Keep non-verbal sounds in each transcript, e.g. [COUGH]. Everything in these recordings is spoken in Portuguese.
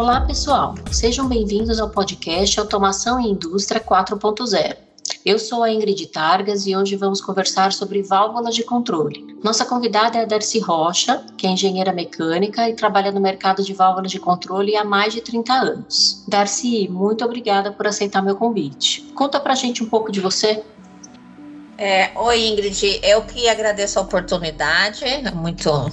Olá, pessoal. Sejam bem-vindos ao podcast Automação e Indústria 4.0. Eu sou a Ingrid Targas e hoje vamos conversar sobre válvulas de controle. Nossa convidada é a Darcy Rocha, que é engenheira mecânica e trabalha no mercado de válvulas de controle há mais de 30 anos. Darcy, muito obrigada por aceitar meu convite. Conta pra gente um pouco de você. É, oi, Ingrid. Eu que agradeço a oportunidade. Muito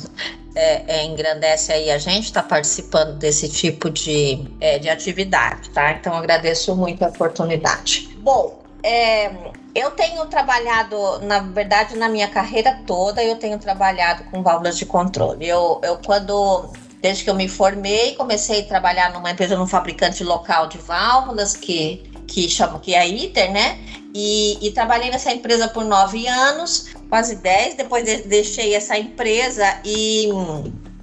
é, é, engrandece aí a gente estar tá participando desse tipo de, é, de atividade, tá? Então agradeço muito a oportunidade. Bom, é, eu tenho trabalhado, na verdade, na minha carreira toda, eu tenho trabalhado com válvulas de controle. Eu, eu quando desde que eu me formei, comecei a trabalhar numa empresa, num fabricante local de válvulas que que chama que é a ITER, né? E, e, trabalhei nessa empresa por nove anos, quase dez. Depois de, deixei essa empresa e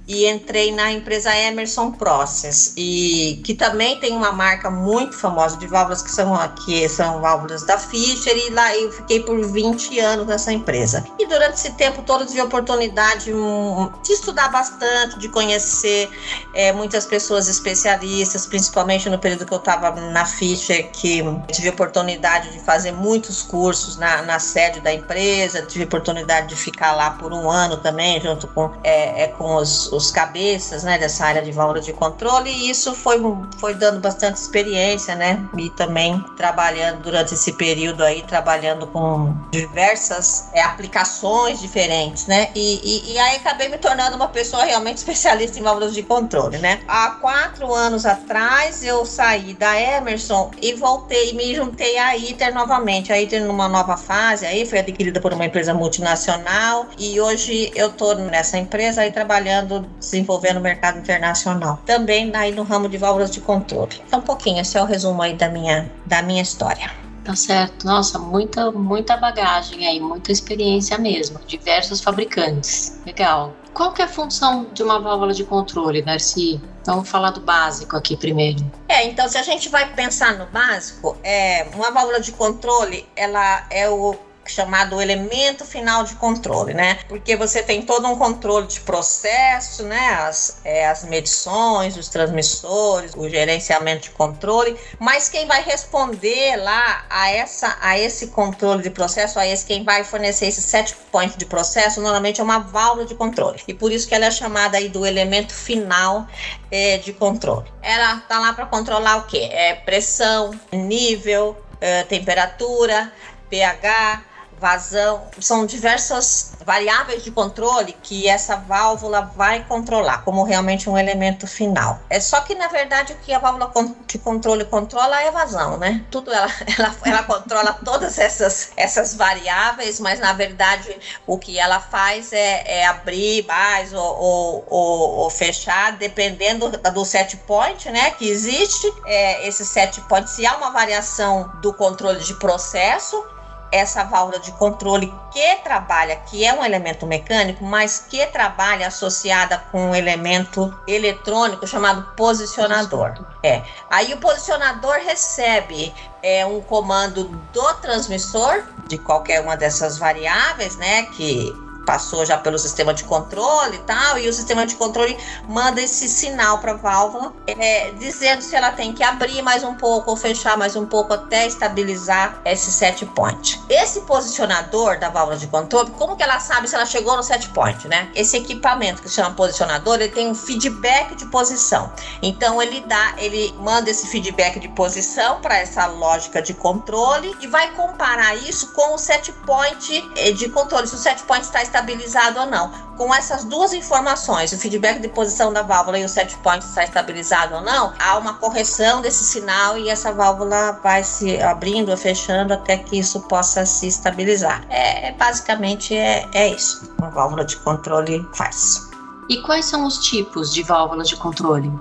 e entrei na empresa Emerson Process e que também tem uma marca muito famosa de válvulas que são aqui são válvulas da Fischer e lá eu fiquei por 20 anos nessa empresa. E durante esse tempo todo tive a oportunidade hum, de estudar bastante de conhecer é, muitas pessoas especialistas principalmente no período que eu estava na Fischer que tive a oportunidade de fazer muitos cursos na, na sede da empresa tive a oportunidade de ficar lá por um ano também junto com é, é com os os cabeças né, dessa área de válvula de controle e isso foi, foi dando bastante experiência, né? E também trabalhando durante esse período aí, trabalhando com diversas é, aplicações diferentes, né? E, e, e, aí acabei me tornando uma pessoa realmente [LAUGHS] especialista em válvulas de controle, né? Há quatro anos atrás eu saí da Emerson e voltei, me juntei à ITER novamente. A ITER numa nova fase, aí foi adquirida por uma empresa multinacional e hoje eu tô nessa empresa aí trabalhando desenvolver no mercado internacional. Também aí no ramo de válvulas de controle. É um pouquinho, esse é o resumo aí da minha, da minha história. Tá certo. Nossa, muita, muita bagagem aí, muita experiência mesmo. Diversos fabricantes. Legal. Qual que é a função de uma válvula de controle, Darcy? Vamos falar do básico aqui primeiro. É, então se a gente vai pensar no básico, é, uma válvula de controle, ela é o chamado elemento final de controle, né? Porque você tem todo um controle de processo, né? As, é, as medições, os transmissores, o gerenciamento de controle, mas quem vai responder lá a essa a esse controle de processo, a esse quem vai fornecer esse set point de processo, normalmente é uma válvula de controle. E por isso que ela é chamada aí do elemento final é, de controle. Ela tá lá para controlar o que? É pressão, nível, é, temperatura, pH, vazão, são diversas variáveis de controle que essa válvula vai controlar como realmente um elemento final. É só que na verdade o que a válvula de controle controla é vazão, né? Tudo ela, [LAUGHS] ela, ela controla todas essas, essas variáveis, mas na verdade o que ela faz é, é abrir mais ou, ou, ou, ou, fechar, dependendo do set point, né? Que existe é, esse set point. Se há uma variação do controle de processo, essa válvula de controle que trabalha, que é um elemento mecânico, mas que trabalha associada com um elemento eletrônico chamado posicionador. É. Aí o posicionador recebe é, um comando do transmissor de qualquer uma dessas variáveis, né, que passou já pelo sistema de controle e tal, e o sistema de controle manda esse sinal para a válvula, é, dizendo se ela tem que abrir mais um pouco ou fechar mais um pouco até estabilizar esse set point. Esse posicionador da válvula de controle, como que ela sabe se ela chegou no set point, né? Esse equipamento que se chama posicionador, ele tem um feedback de posição. Então ele dá, ele manda esse feedback de posição para essa lógica de controle e vai comparar isso com o set point eh, de controle. Se o set point está estabilizado ou não. Com essas duas informações, o feedback de posição da válvula e o set point está estabilizado ou não, há uma correção desse sinal e essa válvula vai se abrindo ou fechando até que isso possa se estabilizar. É, basicamente é, é isso. Uma válvula de controle faz. E quais são os tipos de válvulas de controle?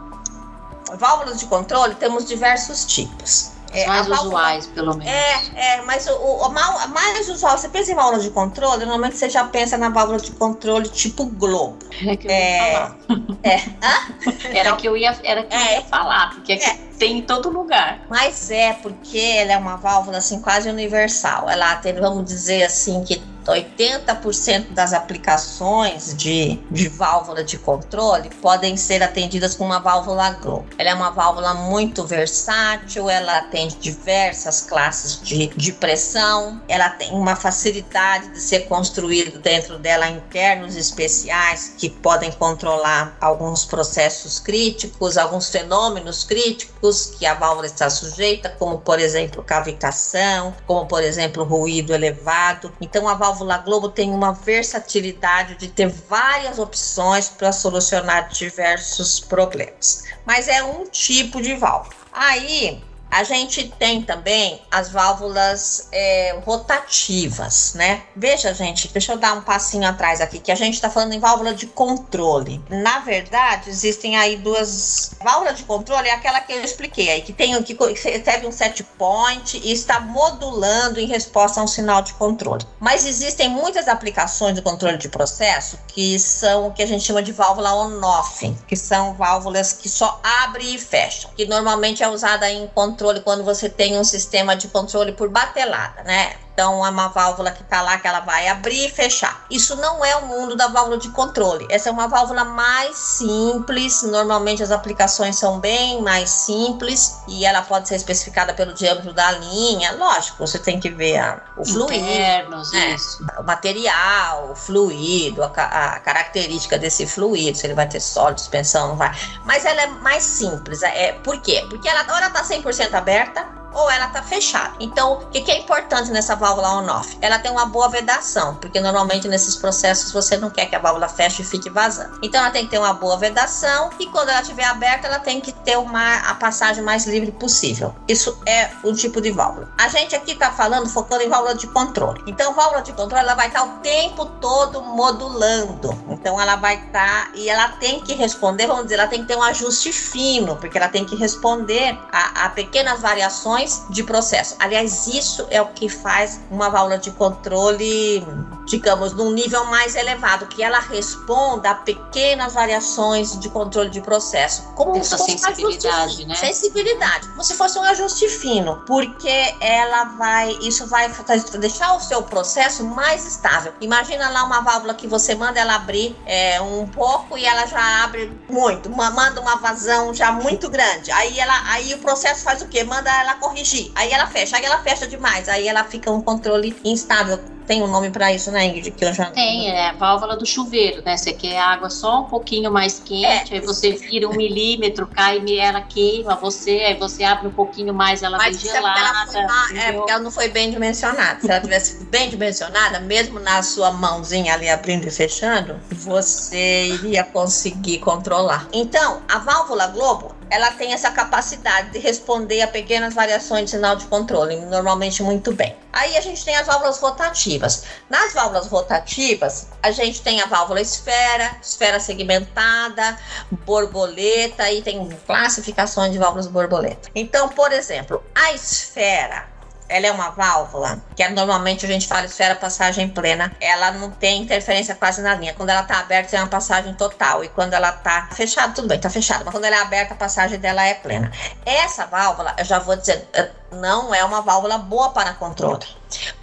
Válvulas de controle temos diversos tipos. É, mais usuais, pelo menos. É, é mas o, o, o mais usual, você pensa em válvula de controle, normalmente você já pensa na válvula de controle tipo Globo. É que eu ia é, falar. É. Hã? [LAUGHS] Era que eu ia, era que eu ia é. falar, porque é. tem em todo lugar. Mas é, porque ela é uma válvula assim quase universal. Ela tem, vamos dizer assim, que 80% das aplicações de, de válvula de controle podem ser atendidas com uma válvula Glow. Ela é uma válvula muito versátil, ela atende diversas classes de, de pressão, ela tem uma facilidade de ser construído dentro dela internos especiais que podem controlar alguns processos críticos, alguns fenômenos críticos que a válvula está sujeita, como por exemplo cavitação, como por exemplo ruído elevado. Então a válvula Globo tem uma versatilidade de ter várias opções para solucionar diversos problemas. Mas é um tipo de válvula. Aí a gente tem também as válvulas é, rotativas, né? Veja, gente, deixa eu dar um passinho atrás aqui, que a gente está falando em válvula de controle. Na verdade, existem aí duas. Válvula de controle é aquela que eu expliquei aí, que tem que recebe um set point e está modulando em resposta a um sinal de controle. Mas existem muitas aplicações de controle de processo que são o que a gente chama de válvula on-off, que são válvulas que só abrem e fecham, que normalmente é usada em controle controle quando você tem um sistema de controle por batelada, né? Então, é uma válvula que está lá que ela vai abrir e fechar. Isso não é o mundo da válvula de controle. Essa é uma válvula mais simples. Normalmente, as aplicações são bem mais simples e ela pode ser especificada pelo diâmetro da linha. Lógico, você tem que ver a, o fluido, Internos, né? o material, o fluido, a, a, característica desse fluido, se ele vai ter sólido, suspensão, não vai. Mas ela é mais simples. É, por quê? Porque ela, ela está 100% aberta ou ela está fechada. Então, o que, que, é importante nessa válvula on-off? Ela tem uma boa vedação, porque normalmente nesses processos você não quer que a válvula feche e fique vazando. Então, ela tem que ter uma boa vedação e quando ela estiver aberta, ela tem que ter uma, a passagem mais livre possível. Isso é um tipo de válvula. A gente aqui está falando, focando em válvula de controle. Então, válvula de controle, ela vai estar tá o tempo todo modulando. Então, ela vai estar tá, e ela tem que responder, vamos dizer, ela tem que ter um ajuste fino, porque ela tem que responder a, a pequenas variações de processo. Aliás, isso é o que faz uma válvula de controle, digamos, num nível mais elevado, que ela responda a pequenas variações de controle de processo. Como Essa se fosse sensibilidade, né? Sensibilidade, como se fosse um ajuste fino, porque ela vai, isso vai deixar o seu processo mais estável. Imagina lá uma válvula que você manda ela abrir é, um pouco e ela já abre muito, manda uma vazão já muito grande. Aí ela, aí o processo faz o quê? Manda ela correr corrigir. Aí ela fecha, aí ela fecha demais, aí ela fica um controle instável. Tem um nome para isso, né, Ingrid? Que eu já... Tem, é a válvula do chuveiro, né? Você quer água só um pouquinho mais quente, é. aí você vira um milímetro, cai e ela queima você, aí você abre um pouquinho mais, ela Mas vem gelada. Ela foi, é, porque ela não foi bem dimensionada. Se ela tivesse bem dimensionada, mesmo na sua mãozinha ali abrindo e fechando, você iria conseguir controlar. Então, a válvula Globo, ela tem essa capacidade de responder a pequenas variações de sinal de controle, normalmente muito bem. Aí a gente tem as válvulas rotativas. Nas válvulas rotativas, a gente tem a válvula esfera, esfera segmentada, borboleta e tem classificações de válvulas borboleta. Então, por exemplo, a esfera ela é uma válvula, que é, normalmente a gente fala esfera passagem plena, ela não tem interferência quase na linha. Quando ela está aberta, é uma passagem total. E quando ela está fechada, tudo bem, está fechada. Mas quando ela é aberta, a passagem dela é plena. Essa válvula, eu já vou dizer, não é uma válvula boa para controle.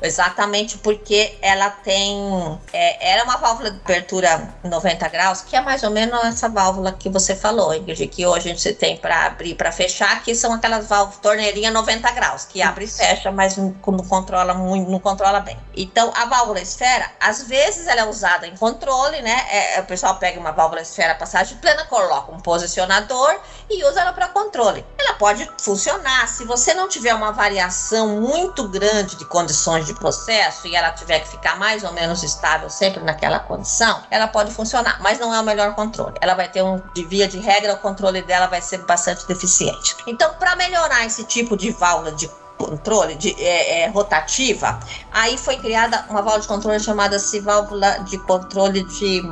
Exatamente porque ela tem. É, era uma válvula de abertura 90 graus, que é mais ou menos essa válvula que você falou, Ingrid, que hoje você tem para abrir e para fechar, que são aquelas válvulas torneirinha 90 graus, que abre e fecha, mas não, não controla muito, não controla bem. Então, a válvula esfera, às vezes ela é usada em controle, né? É, o pessoal pega uma válvula esfera passagem plena, coloca um posicionador e usa ela para controle. Ela pode funcionar se você não tiver uma variação muito grande de condições de processo e ela tiver que ficar mais ou menos estável sempre naquela condição, ela pode funcionar, mas não é o melhor controle. Ela vai ter um, de via de regra, o controle dela vai ser bastante deficiente. Então, para melhorar esse tipo de válvula de controle de, é, é, rotativa, aí foi criada uma válvula de controle chamada-se válvula de controle de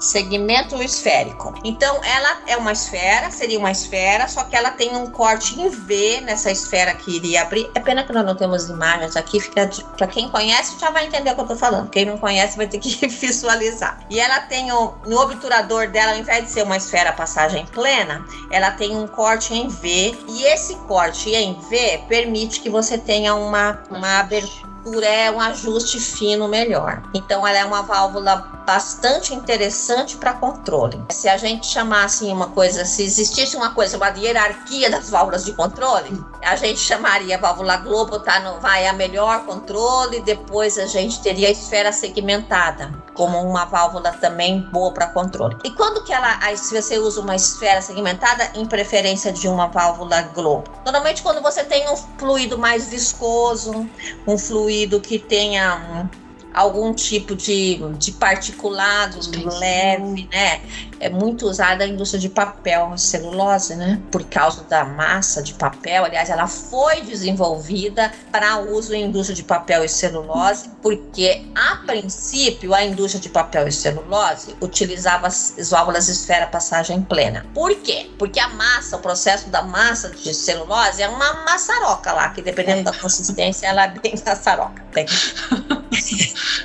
segmento esférico. Então, ela é uma esfera, seria uma esfera, só que ela tem um corte em V nessa esfera que iria abrir. É pena que nós não temos imagens aqui, fica para quem conhece já vai entender o que eu tô falando. Quem não conhece vai ter que [LAUGHS] visualizar. E ela tem o, no obturador dela, ao invés de ser uma esfera passagem plena, ela tem um corte em V, e esse corte em V permite que você tenha uma, uma abertura é um ajuste fino melhor. Então ela é uma válvula bastante interessante para controle. Se a gente chamasse uma coisa, se existisse uma coisa, uma hierarquia das válvulas de controle, a gente chamaria a válvula Globo, tá no, vai a melhor controle, depois a gente teria a esfera segmentada como uma válvula também boa para controle. E quando que ela, se você usa uma esfera segmentada, em preferência de uma válvula Globo? Normalmente quando você tem um fluido mais viscoso, um fluido que tenha algum tipo de, de particulados leve, né? É muito usada a indústria de papel, celulose, né? Por causa da massa de papel. Aliás, ela foi desenvolvida para uso em indústria de papel e celulose, porque a princípio a indústria de papel e celulose utilizava as válvulas esfera passagem plena. Por quê? Porque a massa, o processo da massa de celulose é uma maçaroca lá, que dependendo da consistência, ela é bem [LAUGHS] maçaroca.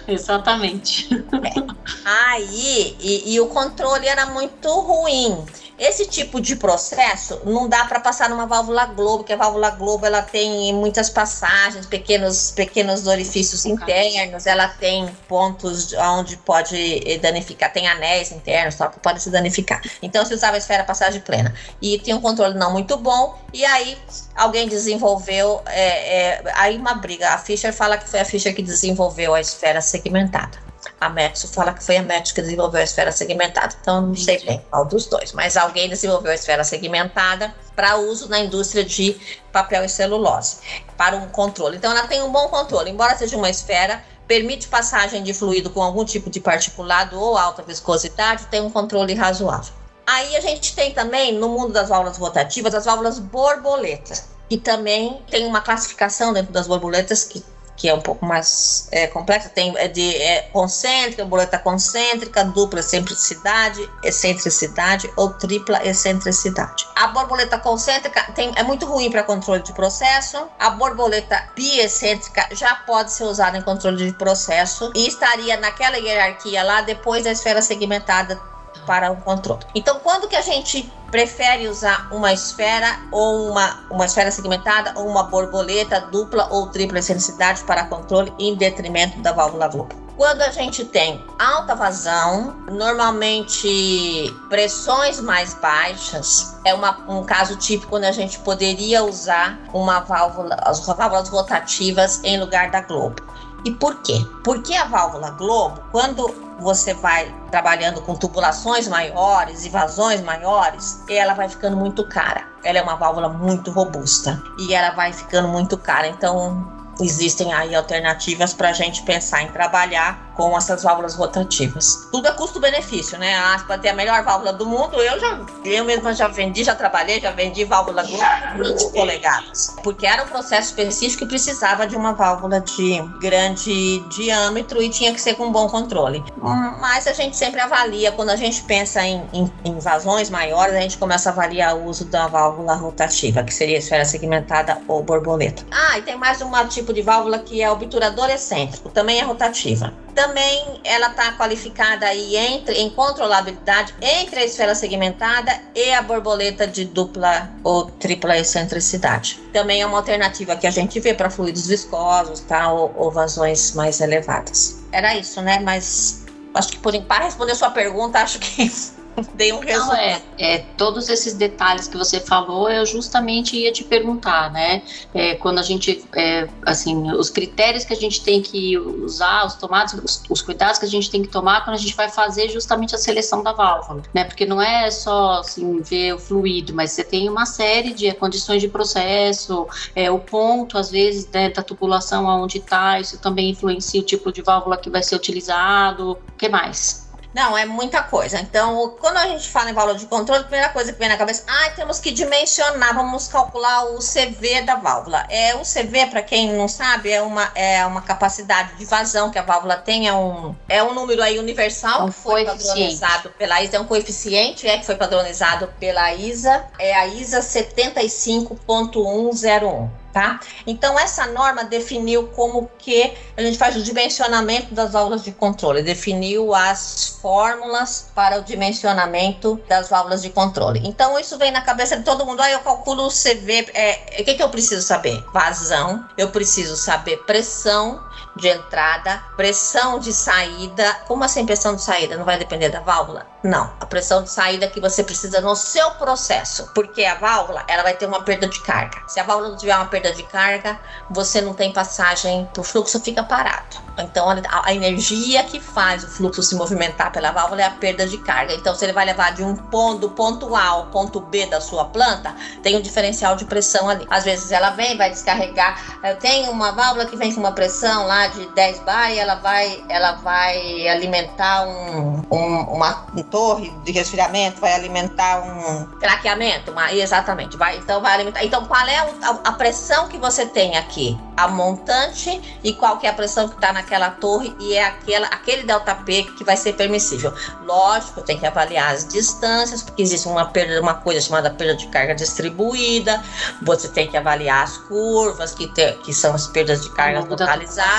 Exatamente. É. Aí, e, e, o controle era muito ruim. Esse tipo de processo não dá para passar numa válvula globo, que a válvula globo ela tem muitas passagens, pequenos, pequenos orifícios internos, ela tem pontos onde pode danificar, tem anéis internos só que pode se danificar. Então se usava a esfera passagem plena. E tem um controle não muito bom, e aí alguém desenvolveu, é, é, aí uma briga. A Fischer fala que foi a Fischer que desenvolveu a esfera segmentada. A Metsu fala que foi a Metsu que desenvolveu a esfera segmentada. Então, não sei bem qual dos dois, mas alguém desenvolveu a esfera segmentada para uso na indústria de papel e celulose, para um controle. Então, ela tem um bom controle, embora seja uma esfera, permite passagem de fluido com algum tipo de particulado ou alta viscosidade, tem um controle razoável. Aí a gente tem também, no mundo das válvulas rotativas, as válvulas borboletas, que também tem uma classificação dentro das borboletas que que é um pouco mais é, complexa, tem é de é, concêntrica, borboleta concêntrica, dupla excentricidade, excentricidade ou tripla excentricidade. A borboleta concêntrica tem, é muito ruim para controle de processo. A borboleta biexcêntrica já pode ser usada em controle de processo e estaria naquela hierarquia lá depois da esfera segmentada para o controle. Então, quando que a gente prefere usar uma esfera ou uma, uma esfera segmentada ou uma borboleta dupla ou tripla excentricidade para controle em detrimento da válvula Globo? Quando a gente tem alta vazão, normalmente pressões mais baixas, é uma, um caso típico quando a gente poderia usar uma válvula, as válvulas rotativas em lugar da Globo. E por quê? Porque a válvula Globo, quando você vai trabalhando com tubulações maiores e vazões maiores, ela vai ficando muito cara. Ela é uma válvula muito robusta e ela vai ficando muito cara. Então, existem aí alternativas para a gente pensar em trabalhar com essas válvulas rotativas. Tudo é custo-benefício, né? A Aspa tem a melhor válvula do mundo. Eu já, eu mesma já vendi, já trabalhei, já vendi válvula de 20 polegadas, porque era um processo específico que precisava de uma válvula de grande diâmetro e tinha que ser com bom controle. Mas a gente sempre avalia, quando a gente pensa em, em, vazões maiores, a gente começa a avaliar o uso da válvula rotativa, que seria esfera segmentada ou borboleta. Ah, e tem mais um tipo de válvula que é obturador excêntrico, também é rotativa. Também ela está qualificada aí entre, em controlabilidade entre a esfera segmentada e a borboleta de dupla ou tripla excentricidade. Também é uma alternativa que a gente vê para fluidos viscosos tá, ou, ou vazões mais elevadas. Era isso, né? Mas acho que por para responder sua pergunta, acho que [LAUGHS] Dei um resumo. Não, é, é, todos esses detalhes que você falou, eu justamente ia te perguntar, né? É, quando a gente, é, assim, os critérios que a gente tem que usar, os tomados, os, os, cuidados que a gente tem que tomar quando a gente vai fazer justamente a seleção da válvula, né? Porque não é só, assim, ver o fluido, mas você tem uma série de condições de processo, é, o ponto, às vezes, né, da tubulação aonde está, isso também influencia o tipo de válvula que vai ser utilizado, o que mais? Não, é muita coisa. Então, quando a gente fala em válvula de controle, a primeira coisa que vem na cabeça, ah, temos que dimensionar, vamos calcular o CV da válvula. É, o CV, para quem não sabe, é uma, é uma capacidade de vazão que a válvula tem, é um, é um número aí universal, um que foi padronizado pela ISA, é um coeficiente é, que foi padronizado pela ISA, é a ISA 75.101 tá? Então essa norma definiu como que a gente faz o dimensionamento das válvulas de controle, definiu as fórmulas para o dimensionamento das válvulas de controle. Então isso vem na cabeça de todo mundo, ah, eu calculo o CV, é, o que, que eu preciso saber? Vazão, eu preciso saber pressão, de entrada, pressão de saída. Como assim pressão de saída? Não vai depender da válvula? Não, a pressão de saída que você precisa no seu processo, porque a válvula ela vai ter uma perda de carga. Se a válvula não tiver uma perda de carga, você não tem passagem, o fluxo fica parado. Então a, a energia que faz o fluxo se movimentar pela válvula é a perda de carga. Então se ele vai levar de um ponto, ponto A ao ponto B da sua planta, tem um diferencial de pressão ali. Às vezes ela vem, vai descarregar. Tenho uma válvula que vem com uma pressão lá de 10 bar e ela vai, ela vai alimentar um, um uma torre de resfriamento, vai alimentar um craqueamento, uma, exatamente, vai, então vai alimentar. Então qual é a, a, pressão que você tem aqui? A montante e qual que é a pressão que está naquela torre e é aquela, aquele delta P que vai ser permissível. Lógico, tem que avaliar as distâncias, porque existe uma perda, uma coisa chamada perda de carga distribuída. Você tem que avaliar as curvas que, te, que são as perdas de carga localizadas,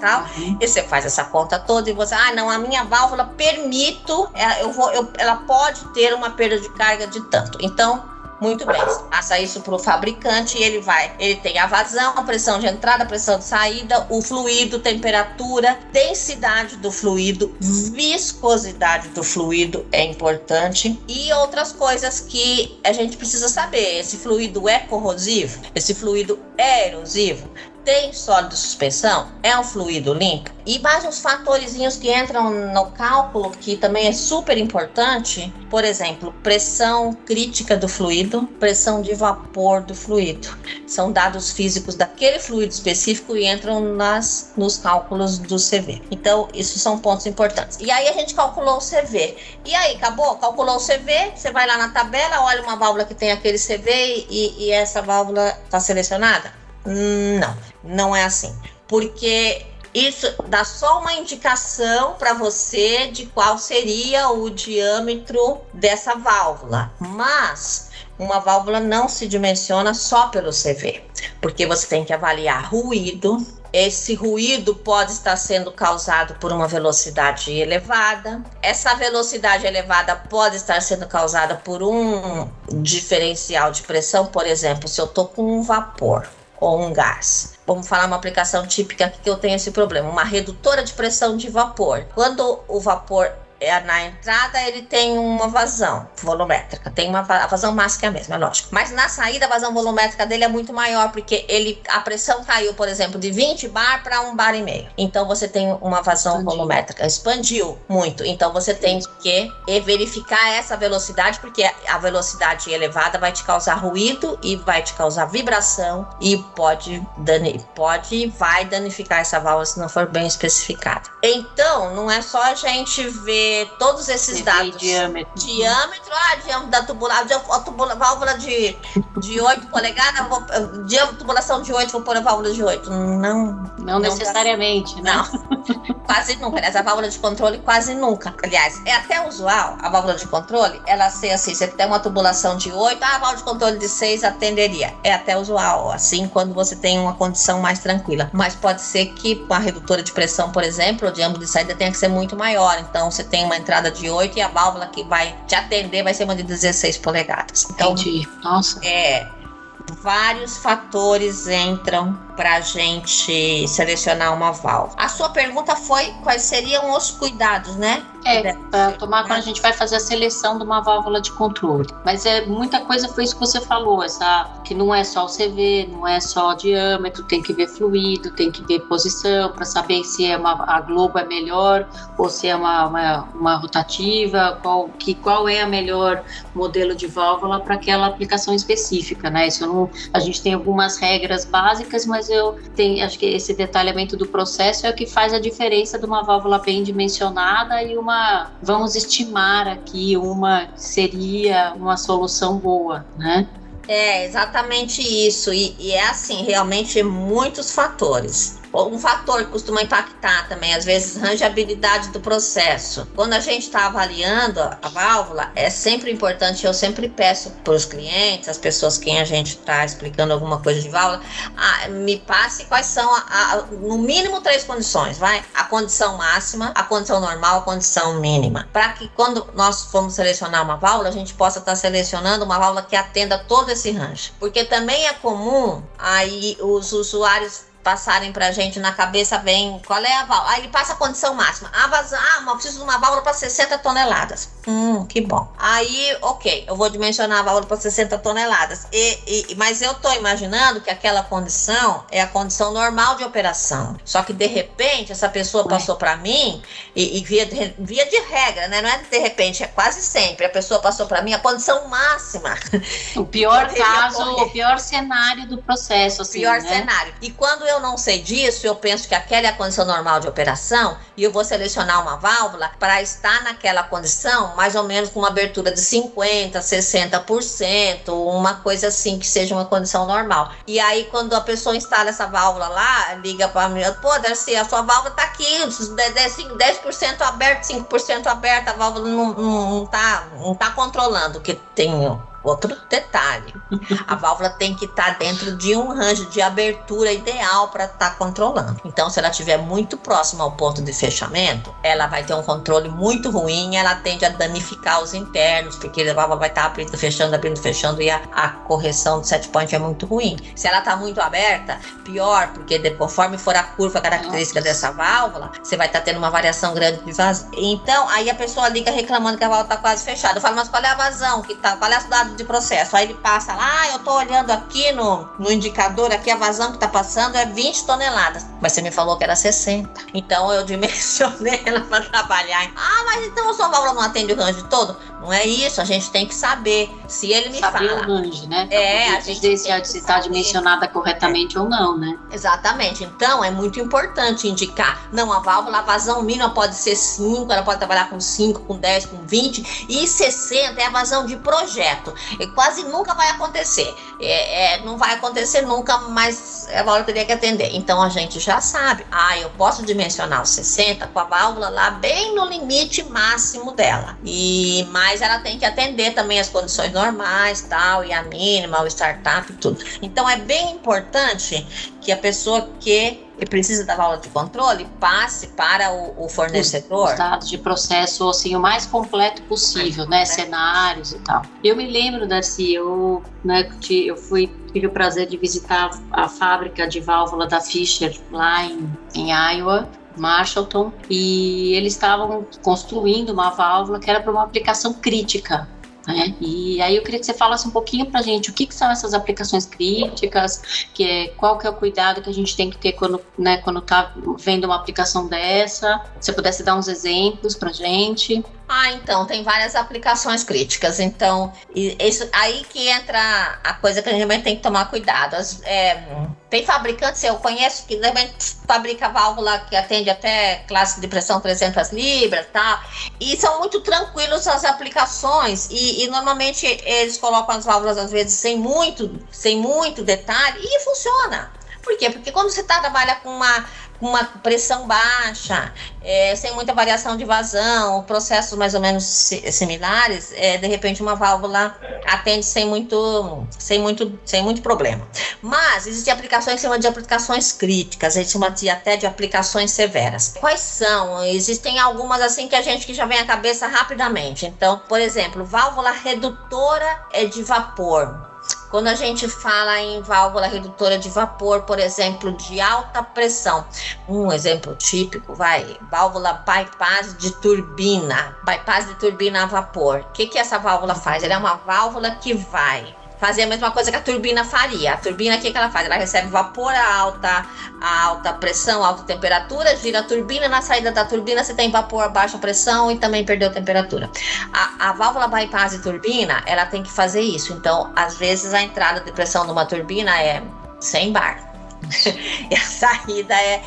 tal. Uhum. E você faz essa conta toda e você, ah, não, a minha válvula permito, é, eu vou, eu, ela pode ter uma perda de carga de tanto. Então, muito bem, passa isso para o fabricante e ele vai. Ele tem a vazão, a pressão de entrada, a pressão de saída, o fluido, temperatura, densidade do fluido, viscosidade do fluido é importante e outras coisas que a gente precisa saber. Esse fluido é corrosivo? Esse fluido é erosivo? Tem sólido suspensão, é um fluido limpo. E mais uns fatorzinhos que entram no cálculo que também é super importante, por exemplo, pressão crítica do fluido, pressão de vapor do fluido. São dados físicos daquele fluido específico e entram nas, nos cálculos do CV. Então, isso são pontos importantes. E aí a gente calculou o CV. E aí, acabou? Calculou o CV, você vai lá na tabela, olha uma válvula que tem aquele CV e, e essa válvula está selecionada? Não, não é assim. Porque isso dá só uma indicação para você de qual seria o diâmetro dessa válvula. Mas uma válvula não se dimensiona só pelo CV, porque você tem que avaliar ruído. Esse ruído pode estar sendo causado por uma velocidade elevada. Essa velocidade elevada pode estar sendo causada por um diferencial de pressão, por exemplo, se eu estou com um vapor ou um gás. Vamos falar uma aplicação típica que eu tenho esse problema, uma redutora de pressão de vapor. Quando o vapor é, na entrada ele tem uma vazão volumétrica, tem uma a vazão máxima é a mesma, é lógico. Mas na saída a vazão volumétrica dele é muito maior, porque ele a pressão caiu, por exemplo, de 20 bar para 1 bar e meio. Então você tem uma vazão expandiu. volumétrica, expandiu muito. Então você tem que verificar essa velocidade, porque a velocidade elevada vai te causar ruído e vai te causar vibração e pode dani, pode vai danificar essa válvula se não for bem especificada. Então, não é só a gente ver todos esses dados. Diâmetro. Diâmetro, ah, diâmetro da tubulação, a tubula, válvula de, de 8 polegadas, vou, diâmetro, tubulação de 8, vou pôr a válvula de 8. Não. Não, não necessariamente, né? Não. [LAUGHS] quase nunca. Aliás, a válvula de controle quase nunca. Aliás, é até usual a válvula de controle, ela ser assim, você tem uma tubulação de 8, ah, a válvula de controle de 6 atenderia. É até usual, assim, quando você tem uma condição mais tranquila. Mas pode ser que a redutora de pressão, por exemplo, o diâmetro de saída tenha que ser muito maior. Então, você tem tem uma entrada de 8 e a válvula que vai te atender vai ser uma de 16 polegadas. Então, Entendi. Nossa. É, vários fatores entram para a gente selecionar uma válvula. A sua pergunta foi quais seriam os cuidados, né? É, para tomar quando a gente vai fazer a seleção de uma válvula de controle. Mas é muita coisa foi isso que você falou, essa que não é só o CV, não é só o diâmetro, tem que ver fluido, tem que ver posição para saber se é uma a globo é melhor ou se é uma, uma, uma rotativa, qual que qual é a melhor modelo de válvula para aquela aplicação específica, né? Isso não, a gente tem algumas regras básicas, mas eu tenho, acho que esse detalhamento do processo é o que faz a diferença de uma válvula bem dimensionada e uma, vamos estimar aqui, uma seria uma solução boa, né? É exatamente isso, e, e é assim, realmente muitos fatores. Um fator que costuma impactar também, às vezes, rangeabilidade do processo. Quando a gente está avaliando a válvula, é sempre importante, eu sempre peço para os clientes, as pessoas quem a gente está explicando alguma coisa de válvula, ah, me passe quais são, a, a, no mínimo, três condições, vai? A condição máxima, a condição normal, a condição mínima. Para que quando nós formos selecionar uma válvula, a gente possa estar tá selecionando uma válvula que atenda todo esse range. Porque também é comum aí os usuários passarem pra gente na cabeça, vem qual é a válvula. Aí ele passa a condição máxima. A vazão, ah, mas preciso de uma válvula para 60 toneladas. Hum, que bom. Aí, ok, eu vou dimensionar a válvula para 60 toneladas. E, e, mas eu tô imaginando que aquela condição é a condição normal de operação. Só que de repente essa pessoa passou para mim e, e, via, de, via de regra, né? Não é de repente, é quase sempre. A pessoa passou para mim a condição máxima. O pior caso, o pior cenário do processo. Assim, pior né? cenário. E quando eu não sei disso, eu penso que aquela é a condição normal de operação e eu vou selecionar uma válvula para estar naquela condição, mais ou menos com uma abertura de 50%, 60%, uma coisa assim que seja uma condição normal. E aí, quando a pessoa instala essa válvula lá, liga para mim, pô, Darcy, a sua válvula tá aqui, 10%, 10 aberto, 5% aberta, a válvula não, não, não, tá, não tá controlando, que tem Outro detalhe: a válvula tem que estar tá dentro de um range de abertura ideal para estar tá controlando. Então, se ela estiver muito próxima ao ponto de fechamento, ela vai ter um controle muito ruim, ela tende a danificar os internos, porque a válvula vai estar tá abrindo, fechando, abrindo, fechando e a, a correção do set point é muito ruim. Se ela está muito aberta, pior, porque de, conforme for a curva característica Nossa. dessa válvula, você vai estar tá tendo uma variação grande de vazão. Então, aí a pessoa liga reclamando que a válvula está quase fechada. Eu falo, mas qual é a vazão que tá? Qual é a dado de processo. Aí ele passa lá, ah, eu tô olhando aqui no, no indicador, aqui a vazão que tá passando é 20 toneladas. Mas você me falou que era 60. Então eu [LAUGHS] dimensionei ela para trabalhar. Ah, mas então a sua válvula não atende o range todo? Não é isso, a gente tem que saber. Se ele me saber fala. o range, né? É, a gente dizer se está dimensionada corretamente é. ou não, né? Exatamente. Então é muito importante indicar. Não, a válvula, a vazão mínima pode ser 5, ela pode trabalhar com 5, com 10, com 20. E 60 é a vazão de projeto e quase nunca vai acontecer. É, é, não vai acontecer nunca, mas a válvula teria que atender. Então a gente já sabe. Ah, eu posso dimensionar os 60 com a válvula lá bem no limite máximo dela. E mas ela tem que atender também as condições normais, tal, e a mínima, o startup e tudo. Então é bem importante que a pessoa que precisa da válvula de controle passe para o, o fornecedor. Os, dados de processo assim, o mais completo possível, né? Cenários e tal. Eu me lembro, Darcy, eu, né, eu fui, tive o prazer de visitar a fábrica de válvula da Fisher lá em, em Iowa. Marshallton e eles estavam construindo uma válvula que era para uma aplicação crítica né? E aí eu queria que você falasse um pouquinho para a gente o que, que, são essas aplicações críticas, que é, qual que é o cuidado que a gente tem que ter quando né, está vendo uma aplicação dessa. Se você pudesse dar uns exemplos para a gente. Ah, então, tem várias aplicações críticas. Então, isso, aí que entra a coisa que a gente tem que tomar cuidado. As, é, tem fabricantes, eu conheço, que também fabrica válvula que atende até classe de pressão 300 libras, tá? E são muito tranquilos as aplicações e, e, normalmente eles colocam as válvulas às vezes sem muito, sem muito detalhe e funciona. Por quê? Porque quando você tá, trabalha com uma uma pressão baixa, é, sem muita variação de vazão, processos mais ou menos similares, é, de repente uma válvula atende sem muito, sem muito, sem muito problema. Mas existem aplicações que chamam de aplicações críticas, a gente chama de, até de aplicações severas. Quais são? Existem algumas assim que a gente que já vem à cabeça rapidamente. Então, por exemplo, válvula redutora é de vapor. Quando a gente fala em válvula redutora de vapor, por exemplo, de alta pressão, um exemplo típico, vai, válvula bypass de turbina, bypass de turbina a vapor. O que, que essa válvula faz? Ela é uma válvula que vai fazer a mesma coisa que a turbina faria. A turbina, o que, que ela faz? Ela recebe vapor a alta, a alta pressão, alta temperatura, gira a turbina, na saída da turbina você tem vapor a baixa pressão e também perdeu temperatura. A, a válvula bypass de turbina, ela tem que fazer isso. Então, às vezes, a entrada de pressão de uma turbina é 100 bar. [LAUGHS] e a saída é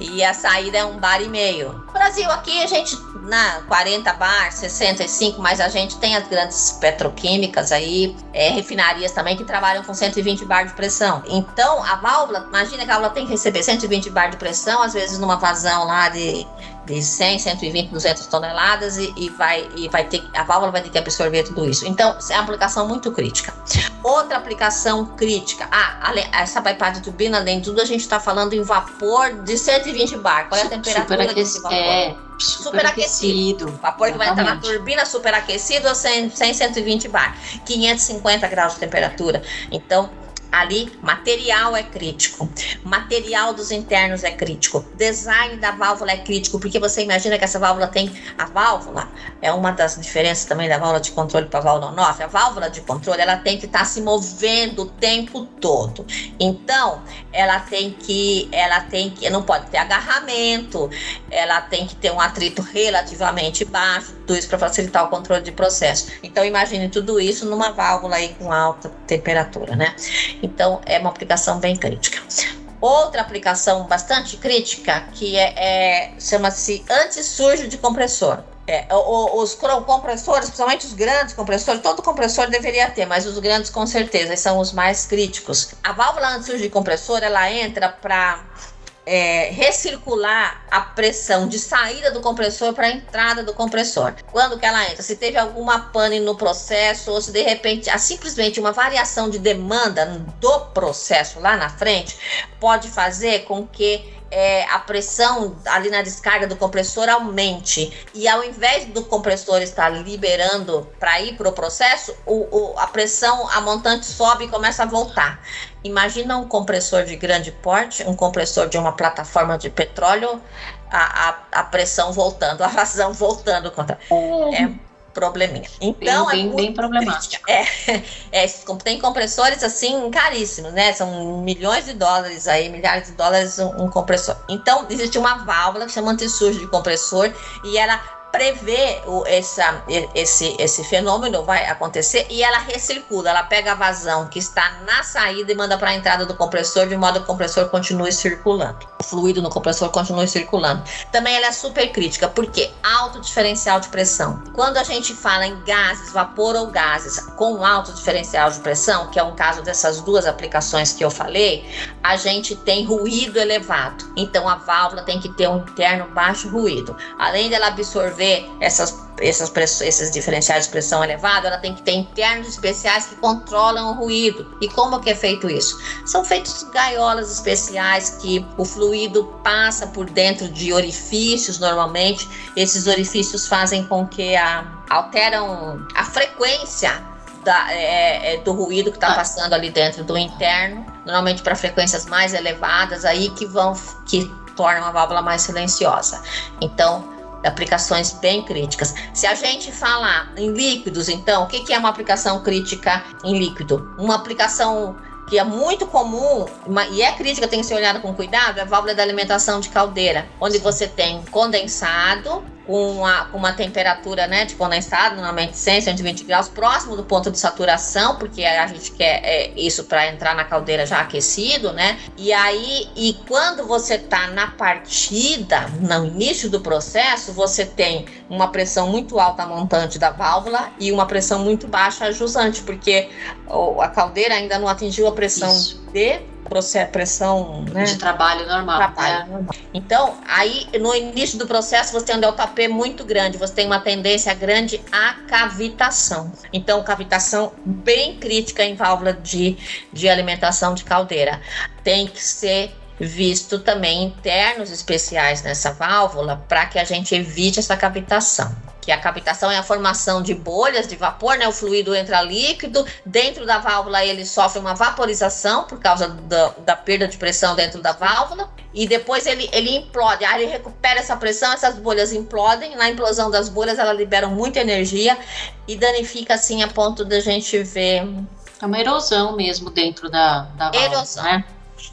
e a saída é um bar e meio. No Brasil aqui a gente na 40 bar, 65, mas a gente tem as grandes petroquímicas aí, é, refinarias também que trabalham com 120 bar de pressão. Então a válvula, imagina que a válvula tem que receber 120 bar de pressão, às vezes numa vazão lá de de 100, 120, 200 toneladas e, e, vai, e vai ter, a válvula vai ter que absorver tudo isso. Então, é uma aplicação muito crítica. Outra aplicação crítica, ah, essa bypass de turbina, além de tudo, a gente está falando em vapor de 120 bar. Qual é a temperatura desse vapor? É, superaquecido. Super vapor que vai entrar na turbina superaquecido a 100, 100, 120 bar. 550 graus de temperatura. Então, ali material é crítico, material dos internos é crítico, design da válvula é crítico, porque você imagina que essa válvula tem a válvula é uma das diferenças também da válvula de controle para a válvula on-off. A válvula de controle ela tem que estar tá se movendo o tempo todo. Então ela tem que ela tem que não pode ter agarramento, ela tem que ter um atrito relativamente baixo, tudo isso para facilitar o controle de processo. Então imagine tudo isso numa válvula aí com alta temperatura, né? Então é uma aplicação bem crítica. Outra aplicação bastante crítica que é, é chama-se anti-sujo de compressor. É, os compressores, principalmente os grandes compressores, todo compressor deveria ter, mas os grandes com certeza são os mais críticos. A válvula anti-sujo de compressor ela entra para é, recircular a pressão de saída do compressor para a entrada do compressor. Quando que ela entra? Se teve alguma pane no processo ou se de repente há simplesmente uma variação de demanda do processo lá na frente, pode fazer com que é, a pressão ali na descarga do compressor aumente e ao invés do compressor estar liberando para ir para o processo, o, a pressão, a montante sobe e começa a voltar. Imagina um compressor de grande porte, um compressor de uma plataforma de petróleo, a, a, a pressão voltando, [LAUGHS] a vazão voltando contra. É, é probleminha. Então, bem, é bem, bem problemático. É, [LAUGHS] é, tem compressores assim caríssimos, né? São milhões de dólares aí, milhares de dólares um, um compressor. Então, existe uma válvula que chama anti-sujo de compressor e ela prevê o, essa, esse, esse fenômeno vai acontecer e ela recircula, ela pega a vazão que está na saída e manda para a entrada do compressor, de modo que o compressor continue circulando. O fluido no compressor continue circulando. Também ela é super crítica, porque alto diferencial de pressão. Quando a gente fala em gases, vapor ou gases com alto diferencial de pressão, que é um caso dessas duas aplicações que eu falei, a gente tem ruído elevado. Então a válvula tem que ter um interno baixo ruído. Além dela absorver resolver essas, essas esses diferenciais de pressão elevada, ela tem que ter internos especiais que controlam o ruído. E como que é feito isso? São feitos gaiolas especiais que o fluido passa por dentro de orifícios normalmente. Esses orifícios fazem com que a, alteram a frequência da, é, é, do ruído que está ah. passando ali dentro do interno, normalmente para frequências mais elevadas, aí que vão que tornam a válvula mais silenciosa. Então, aplicações bem críticas. Se a gente falar em líquidos, então, o que é uma aplicação crítica em líquido? Uma aplicação que é muito comum e é crítica, tem que ser olhada com cuidado, é a válvula da alimentação de caldeira, onde você tem condensado com uma, com uma temperatura né, de condensado, normalmente 100, 120 graus, próximo do ponto de saturação, porque a gente quer é, isso para entrar na caldeira já aquecido, né? E aí, e quando você está na partida, no início do processo, você tem uma pressão muito alta montante da válvula e uma pressão muito baixa a jusante, porque a caldeira ainda não atingiu a pressão isso. de pressão né? de trabalho normal. Trabalho é. normal. Então, aí no início do processo você tem um delta P muito grande, você tem uma tendência grande à cavitação. Então, cavitação bem crítica em válvula de, de alimentação de caldeira. Tem que ser visto também internos especiais nessa válvula para que a gente evite essa cavitação que a cavitação é a formação de bolhas de vapor, né? O fluido entra líquido, dentro da válvula ele sofre uma vaporização por causa da, da perda de pressão dentro da válvula, e depois ele, ele implode, aí ele recupera essa pressão, essas bolhas implodem, na implosão das bolhas elas liberam muita energia e danifica assim a ponto da gente ver... É uma erosão mesmo dentro da, da válvula, erosão. né?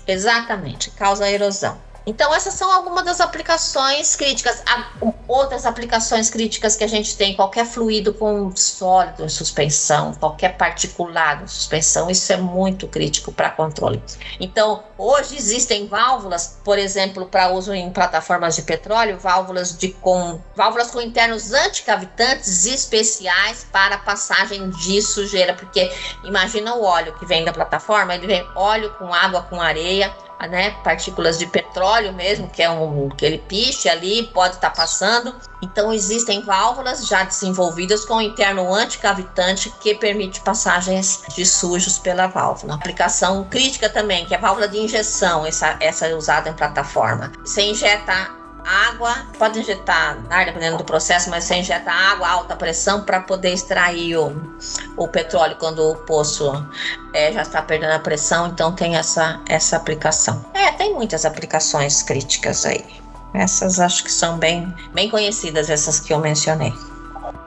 Exatamente, causa erosão. Então, essas são algumas das aplicações críticas. Há outras aplicações críticas que a gente tem, qualquer fluido com sólido em suspensão, qualquer particulado em suspensão, isso é muito crítico para controle. Então, hoje existem válvulas, por exemplo, para uso em plataformas de petróleo, válvulas, de com, válvulas com internos anticavitantes especiais para passagem de sujeira, porque imagina o óleo que vem da plataforma, ele vem óleo com água, com areia, né, partículas de petróleo mesmo, que é um aquele piche ali, pode estar tá passando. Então existem válvulas já desenvolvidas com interno anticavitante que permite passagens de sujos pela válvula. Aplicação crítica também, que é a válvula de injeção, essa, essa é usada em plataforma. Você injeta água, pode injetar ar dependendo do processo, mas você injeta água a alta pressão para poder extrair o, o petróleo quando o poço é, já está perdendo a pressão, então tem essa, essa aplicação. É, tem muitas aplicações críticas aí. Essas acho que são bem, bem conhecidas, essas que eu mencionei.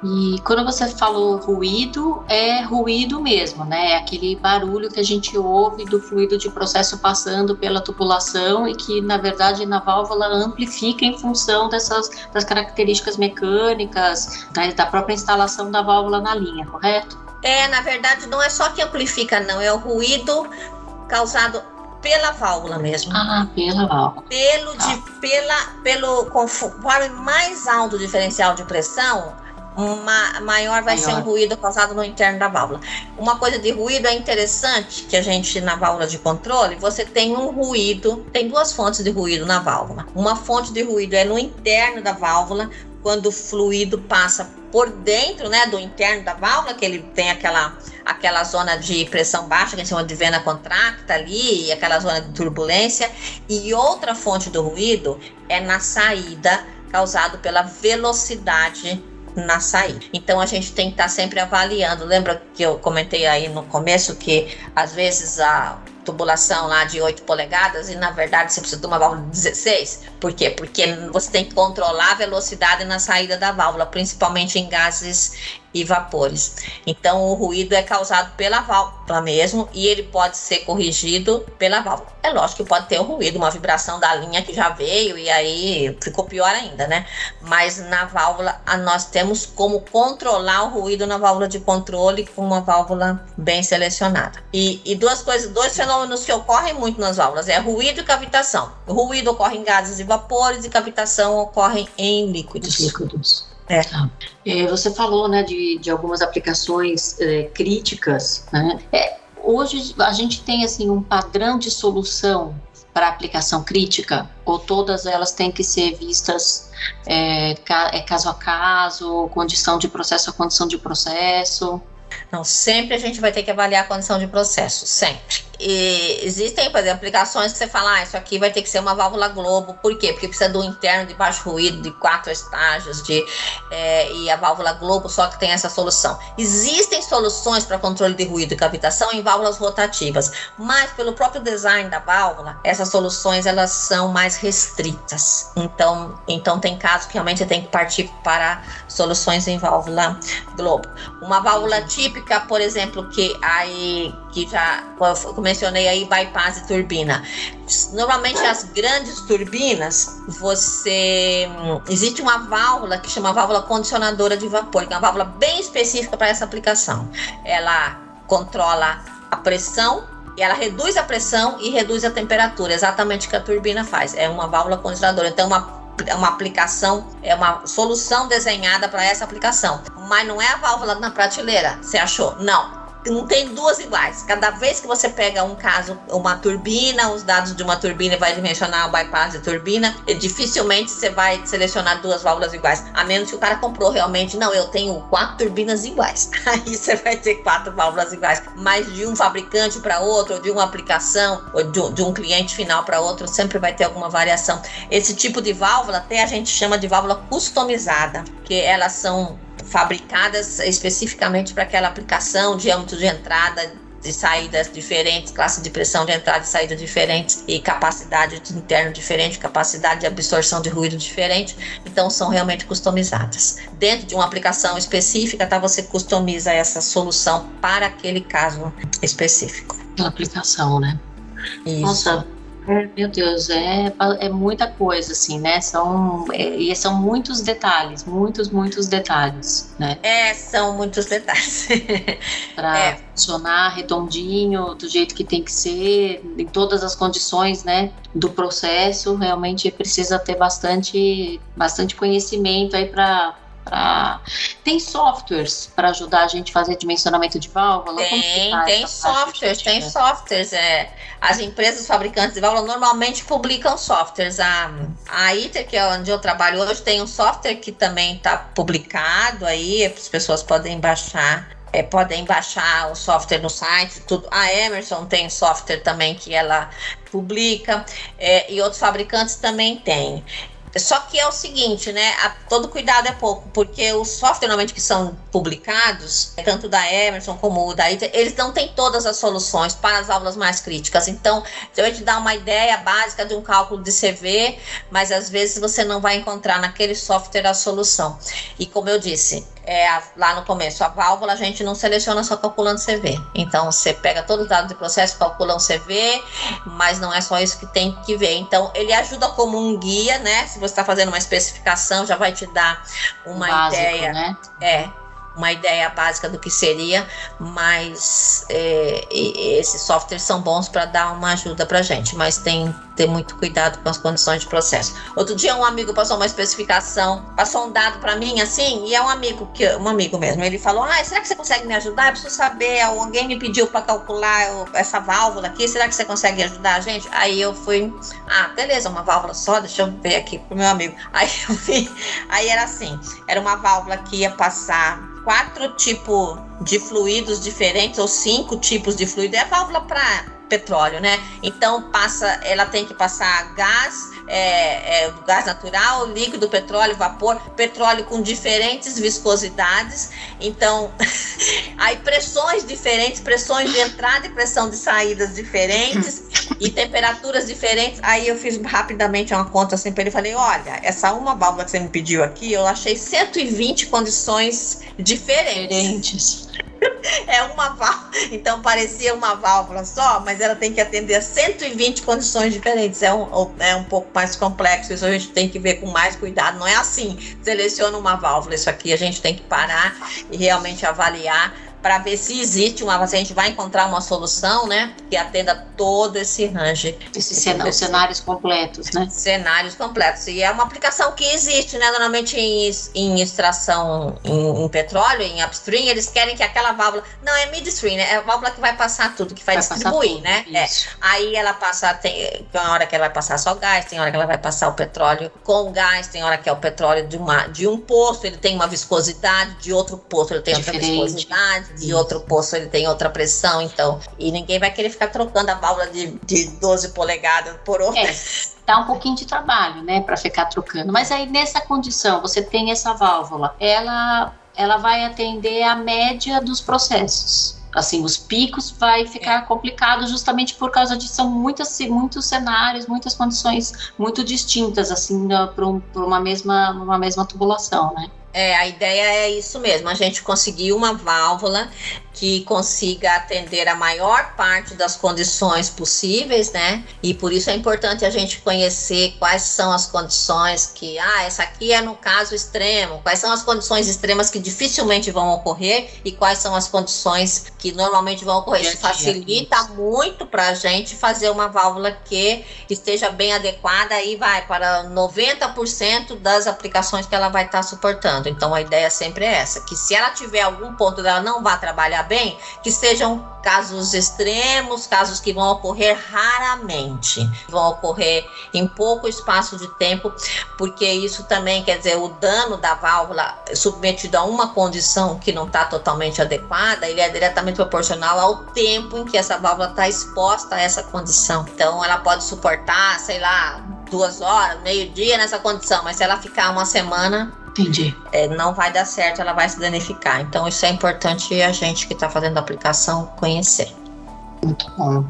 E quando você falou ruído, é ruído mesmo, né? É aquele barulho que a gente ouve do fluido de processo passando pela tubulação e que, na verdade, na válvula amplifica em função dessas das características mecânicas, da, da própria instalação da válvula na linha, correto? É, na verdade, não é só que amplifica, não, é o ruído causado pela válvula mesmo. Ah, pela válvula. Pelo, de, ah. pela, pelo conforme mais alto o diferencial de pressão, uma, maior vai maior. ser um ruído causado no interno da válvula. Uma coisa de ruído é interessante que a gente, na válvula de controle, você tem um ruído, tem duas fontes de ruído na válvula. Uma fonte de ruído é no interno da válvula, quando o fluido passa por dentro, né, do interno da válvula, que ele tem aquela, aquela zona de pressão baixa, que a gente chama de vena contracta ali, aquela zona de turbulência. E outra fonte do ruído é na saída, causado pela velocidade na saída. Então a gente tem que estar tá sempre avaliando. Lembra que eu comentei aí no começo que às vezes a tubulação lá de 8 polegadas e na verdade você precisa de uma válvula de 16. Por quê? Porque você tem que controlar a velocidade na saída da válvula, principalmente em gases e vapores. Então o ruído é causado pela válvula mesmo e ele pode ser corrigido pela válvula. É lógico que pode ter um ruído, uma vibração da linha que já veio e aí ficou pior ainda, né? Mas na válvula nós temos como controlar o ruído na válvula de controle com uma válvula bem selecionada. E, e duas coisas, dois fenômenos que ocorrem muito nas válvulas é ruído e cavitação. O ruído ocorre em gases e vapores e cavitação ocorre em líquidos. Líquidos. É. É. você falou né, de, de algumas aplicações é, críticas. Né? É, hoje a gente tem assim um padrão de solução para aplicação crítica ou todas elas têm que ser vistas é, é caso a caso, condição de processo a condição de processo? Não, sempre a gente vai ter que avaliar a condição de processo, sempre. E existem, por exemplo, aplicações que você fala, ah, isso aqui vai ter que ser uma válvula globo. Por quê? Porque precisa do interno de baixo ruído, de quatro estágios, de, é, e a válvula globo só que tem essa solução. Existem soluções para controle de ruído e cavitação em válvulas rotativas, mas pelo próprio design da válvula, essas soluções elas são mais restritas. Então, então tem casos que realmente você tem que partir para soluções em válvula globo. Uma válvula típica, por exemplo, que aí que já eu mencionei aí bypass e turbina. Normalmente as grandes turbinas, você existe uma válvula que chama válvula condicionadora de vapor, que é uma válvula bem específica para essa aplicação. Ela controla a pressão e ela reduz a pressão e reduz a temperatura, exatamente o que a turbina faz. É uma válvula condicionadora. Então, uma é uma aplicação, é uma solução desenhada para essa aplicação. Mas não é a válvula na prateleira, você achou? Não não tem duas iguais. Cada vez que você pega um caso, uma turbina, os dados de uma turbina vai dimensionar o bypass de turbina, e dificilmente você vai selecionar duas válvulas iguais. A menos que o cara comprou realmente, não, eu tenho quatro turbinas iguais. [LAUGHS] Aí você vai ter quatro válvulas iguais. Mas de um fabricante para outro, ou de uma aplicação, ou de, de um cliente final para outro, sempre vai ter alguma variação. Esse tipo de válvula até a gente chama de válvula customizada, que elas são fabricadas especificamente para aquela aplicação, diâmetro de entrada, de saídas diferentes, classe de pressão de entrada e saída diferentes e capacidade de interno diferente, capacidade de absorção de ruído diferente. Então são realmente customizadas. Dentro de uma aplicação específica, tá, você customiza essa solução para aquele caso específico. A aplicação, né? Isso. Nossa, meu Deus, é, é muita coisa, assim, né? São, é, e são muitos detalhes, muitos, muitos detalhes, né? É, são muitos detalhes. [LAUGHS] Para é. funcionar redondinho, do jeito que tem que ser, em todas as condições, né? Do processo, realmente precisa ter bastante, bastante conhecimento aí para Pra... Tem softwares para ajudar a gente a fazer dimensionamento de válvula? Tem, tem softwares, tem softwares. É, as empresas fabricantes de válvula normalmente publicam softwares. A, a ITER, que é onde eu trabalho hoje, tem um software que também está publicado aí, as pessoas podem baixar. É, podem baixar o software no site, tudo. A Emerson tem software também que ela publica, é, e outros fabricantes também têm. Só que é o seguinte, né? A, todo cuidado é pouco, porque os softwares normalmente que são publicados, tanto da Emerson como da ITER, eles não têm todas as soluções para as aulas mais críticas. Então, eu te dar uma ideia básica de um cálculo de CV, mas às vezes você não vai encontrar naquele software a solução. E como eu disse, é, lá no começo, a válvula a gente não seleciona só calculando CV. Então você pega todos os dados do processo, calcula um CV, mas não é só isso que tem que ver. Então ele ajuda como um guia, né? Se você está fazendo uma especificação, já vai te dar uma Básico, ideia. Né? É, uma ideia básica do que seria, mas é, esses softwares são bons para dar uma ajuda para gente, mas tem ter muito cuidado com as condições de processo. Outro dia um amigo passou uma especificação, passou um dado para mim assim, e é um amigo que um amigo mesmo, ele falou: "Ah, será que você consegue me ajudar? Eu preciso saber, alguém me pediu para calcular essa válvula aqui, será que você consegue ajudar a gente?" Aí eu fui: "Ah, beleza, uma válvula só, deixa eu ver aqui pro meu amigo." [LAUGHS] Aí eu vi, aí era assim, era uma válvula que ia passar quatro tipos de fluidos diferentes ou cinco tipos de fluido. É válvula para petróleo, né? Então passa, ela tem que passar gás, é, é, gás natural, líquido, petróleo, vapor, petróleo com diferentes viscosidades. Então, [LAUGHS] aí pressões diferentes, pressões de entrada e pressão de saídas diferentes e temperaturas diferentes. Aí eu fiz rapidamente uma conta assim para ele, falei, olha, essa uma válvula que você me pediu aqui, eu achei 120 condições diferentes. É uma válvula. Então parecia uma válvula só, mas ela tem que atender a 120 condições diferentes. É um, é um pouco mais complexo. Isso a gente tem que ver com mais cuidado. Não é assim, seleciona uma válvula. Isso aqui a gente tem que parar e realmente avaliar para ver se existe uma, se a gente vai encontrar uma solução, né, que atenda todo esse range. Esses cenários, cenários completos, né? Cenários completos. E é uma aplicação que existe, né, normalmente em, em extração em, em, petróleo, em upstream, eles querem que aquela válvula, não é midstream, né, é a válvula que vai passar tudo, que vai, vai distribuir, né? É. Aí ela passa, tem, tem hora que ela vai passar só gás, tem hora que ela vai passar o petróleo com gás, tem hora que é o petróleo de uma de um poço, ele tem uma viscosidade, de outro poço ele tem Diferente. outra viscosidade de outro poço ele tem outra pressão, então. E ninguém vai querer ficar trocando a válvula de, de 12 polegadas por outra. É dá um pouquinho de trabalho, né, para ficar trocando. Mas aí nessa condição, você tem essa válvula, ela ela vai atender a média dos processos. Assim, os picos vai ficar é. complicado justamente por causa de são muitas, muitos cenários, muitas condições muito distintas assim para um, uma mesma uma mesma tubulação, né? É, a ideia é isso mesmo, a gente conseguir uma válvula que consiga atender a maior parte das condições possíveis, né? E por isso é importante a gente conhecer quais são as condições que, ah, essa aqui é no caso extremo, quais são as condições extremas que dificilmente vão ocorrer e quais são as condições que normalmente vão ocorrer. Isso facilita muito para a gente fazer uma válvula que esteja bem adequada e vai para 90% das aplicações que ela vai estar tá suportando. Então a ideia sempre é essa, que se ela tiver algum ponto dela não vai trabalhar bem, que sejam casos extremos, casos que vão ocorrer raramente, vão ocorrer em pouco espaço de tempo, porque isso também quer dizer o dano da válvula submetido a uma condição que não está totalmente adequada, ele é diretamente proporcional ao tempo em que essa válvula está exposta a essa condição. Então, ela pode suportar, sei lá, duas horas, meio dia nessa condição, mas se ela ficar uma semana, Entendi. É, não vai dar certo, ela vai se danificar. Então, isso é importante a gente que está fazendo a aplicação conhecer. Muito bom.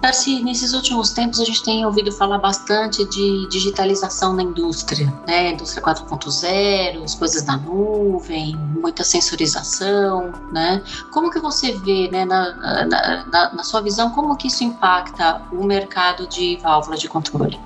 Darcy, nesses últimos tempos a gente tem ouvido falar bastante de digitalização na indústria, né? Indústria 4.0, as coisas na nuvem, muita sensorização, né? Como que você vê, né, na, na, na, na sua visão, como que isso impacta o mercado de válvulas de controle?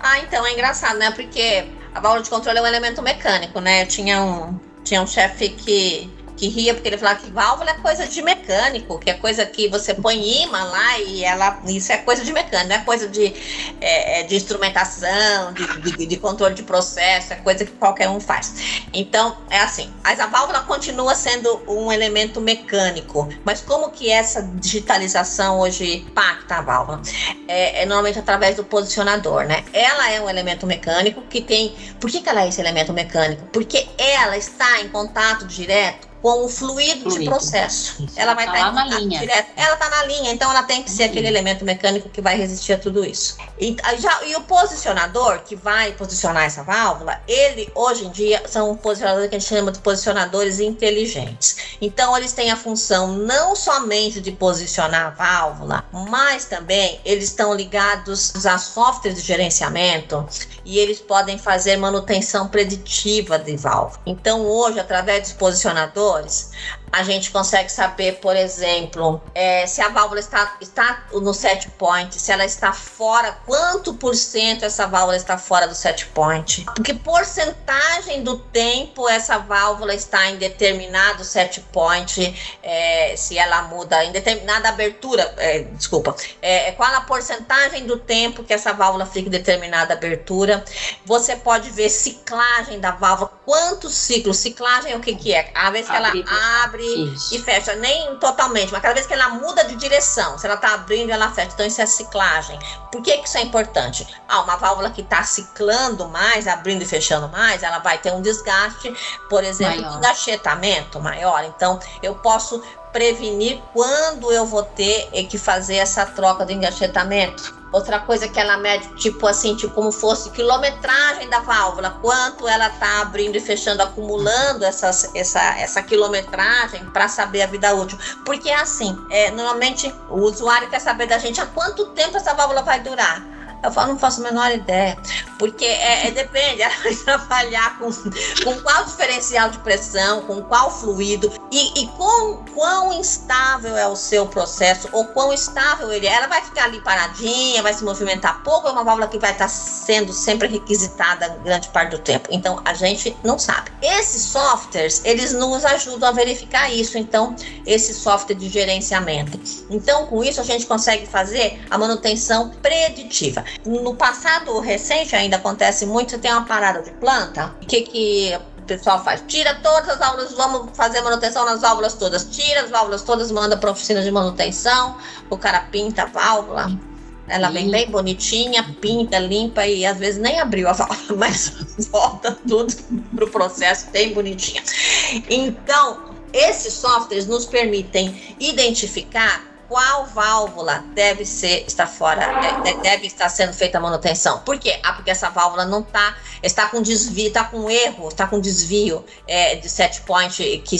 Ah, então é engraçado, né? Porque a válvula de controle é um elemento mecânico, né? Eu tinha um, tinha um chefe que que ria porque ele falava que válvula é coisa de mecânico, que é coisa que você põe imã lá e ela. Isso é coisa de mecânico, não é coisa de, é, é, de instrumentação, de, de, de, controle de processo, é coisa que qualquer um faz. Então, é assim, mas a válvula continua sendo um elemento mecânico. Mas como que essa digitalização hoje impacta a válvula? É, é normalmente através do posicionador, né? Ela é um elemento mecânico que tem. Por que, que ela é esse elemento mecânico? Porque ela está em contato direto com o fluido, fluido. de processo. Isso. Ela vai tá estar tá na linha. Direto. Ela está na linha, então ela tem que ser aquele elemento mecânico que vai resistir a tudo isso. E, já, e o posicionador que vai posicionar essa válvula, ele hoje em dia são posicionadores que a gente chama de posicionadores inteligentes. Então eles têm a função não somente de posicionar a válvula, mas também eles estão ligados a softwares de gerenciamento e eles podem fazer manutenção preditiva de válvula. Então hoje, através dos posicionadores, a gente consegue saber, por exemplo, é, se a válvula está, está no set point, se ela está fora, quanto por cento essa válvula está fora do set point. Porque porcentagem do tempo essa válvula está em determinado set point, é, se ela muda em determinada abertura, é, desculpa, é, qual a porcentagem do tempo que essa válvula fica em determinada abertura. Você pode ver ciclagem da válvula, quantos ciclos, ciclagem o que que é? A vez que ela abre abre isso. e fecha, nem totalmente, mas cada vez que ela muda de direção, se ela está abrindo, ela fecha. Então, isso é ciclagem. Por que, que isso é importante? Ah, uma válvula que está ciclando mais, abrindo e fechando mais, ela vai ter um desgaste, por exemplo, de engachetamento maior. Então, eu posso prevenir quando eu vou ter que fazer essa troca de engachetamento. Outra coisa que ela mede, tipo assim, tipo como fosse quilometragem da válvula, quanto ela tá abrindo e fechando, acumulando essas, essa, essa quilometragem para saber a vida útil. Porque é assim, é, normalmente o usuário quer saber da gente há quanto tempo essa válvula vai durar. Eu falo, não faço a menor ideia. Porque é, é, depende, [LAUGHS] ela vai trabalhar com, com qual diferencial de pressão, com qual fluido e, e com quão instável é o seu processo ou quão estável ele é. Ela vai ficar ali paradinha, vai se movimentar pouco, é uma válvula que vai estar sendo sempre requisitada grande parte do tempo. Então a gente não sabe. Esses softwares, eles nos ajudam a verificar isso. Então, esse software de gerenciamento. Então, com isso, a gente consegue fazer a manutenção preditiva. No passado recente ainda acontece muito, tem uma parada de planta. O que que o pessoal faz? Tira todas as válvulas, vamos fazer manutenção nas válvulas todas. Tira as válvulas todas, manda para oficina de manutenção. O cara pinta a válvula. Ela vem bem bonitinha, pinta, limpa e às vezes nem abriu a [LAUGHS] válvula, mas volta tudo pro processo bem bonitinha. Então, esses softwares nos permitem identificar qual válvula deve ser estar fora, deve estar sendo feita a manutenção. Por quê? Ah, porque essa válvula não está, está com desvio, está com erro, está com desvio é, de set point que,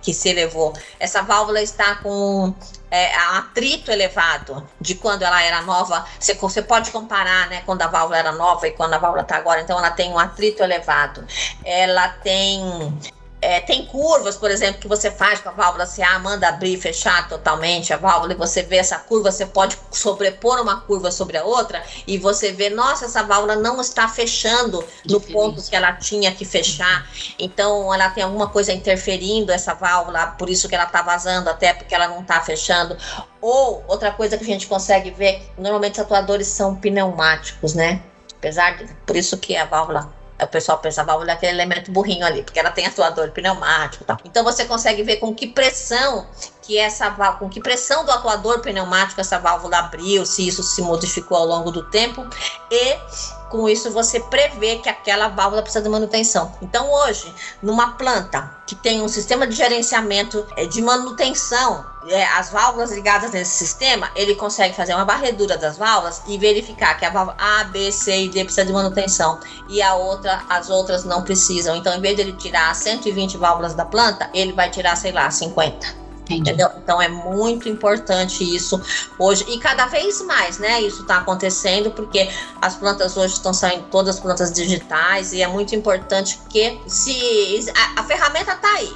que se elevou. Essa válvula está com é, atrito elevado de quando ela era nova. Você, você pode comparar, né, quando a válvula era nova e quando a válvula está agora. Então, ela tem um atrito elevado. Ela tem é, tem curvas, por exemplo, que você faz com a válvula CA, manda abrir e fechar totalmente a válvula e você vê essa curva, você pode sobrepor uma curva sobre a outra e você vê, nossa, essa válvula não está fechando no ponto que ela tinha que fechar. Então, ela tem alguma coisa interferindo essa válvula, por isso que ela está vazando, até porque ela não está fechando. Ou outra coisa que a gente consegue ver, normalmente os atuadores são pneumáticos, né? Apesar de, por isso que a válvula o pessoal pensa, a válvula é aquele elemento burrinho ali, porque ela tem atuador pneumático tal. Então você consegue ver com que pressão que essa com que pressão do atuador pneumático essa válvula abriu, se isso se modificou ao longo do tempo e com isso você prevê que aquela válvula precisa de manutenção. Então hoje, numa planta que tem um sistema de gerenciamento é, de manutenção, é, as válvulas ligadas nesse sistema, ele consegue fazer uma varredura das válvulas e verificar que a válvula A, B, C e D precisa de manutenção e a outra, as outras não precisam. Então, em vez de ele tirar 120 válvulas da planta, ele vai tirar, sei lá, 50. Entendeu? Então é muito importante isso hoje e cada vez mais, né? Isso está acontecendo porque as plantas hoje estão saindo todas plantas digitais e é muito importante que se a, a ferramenta está aí,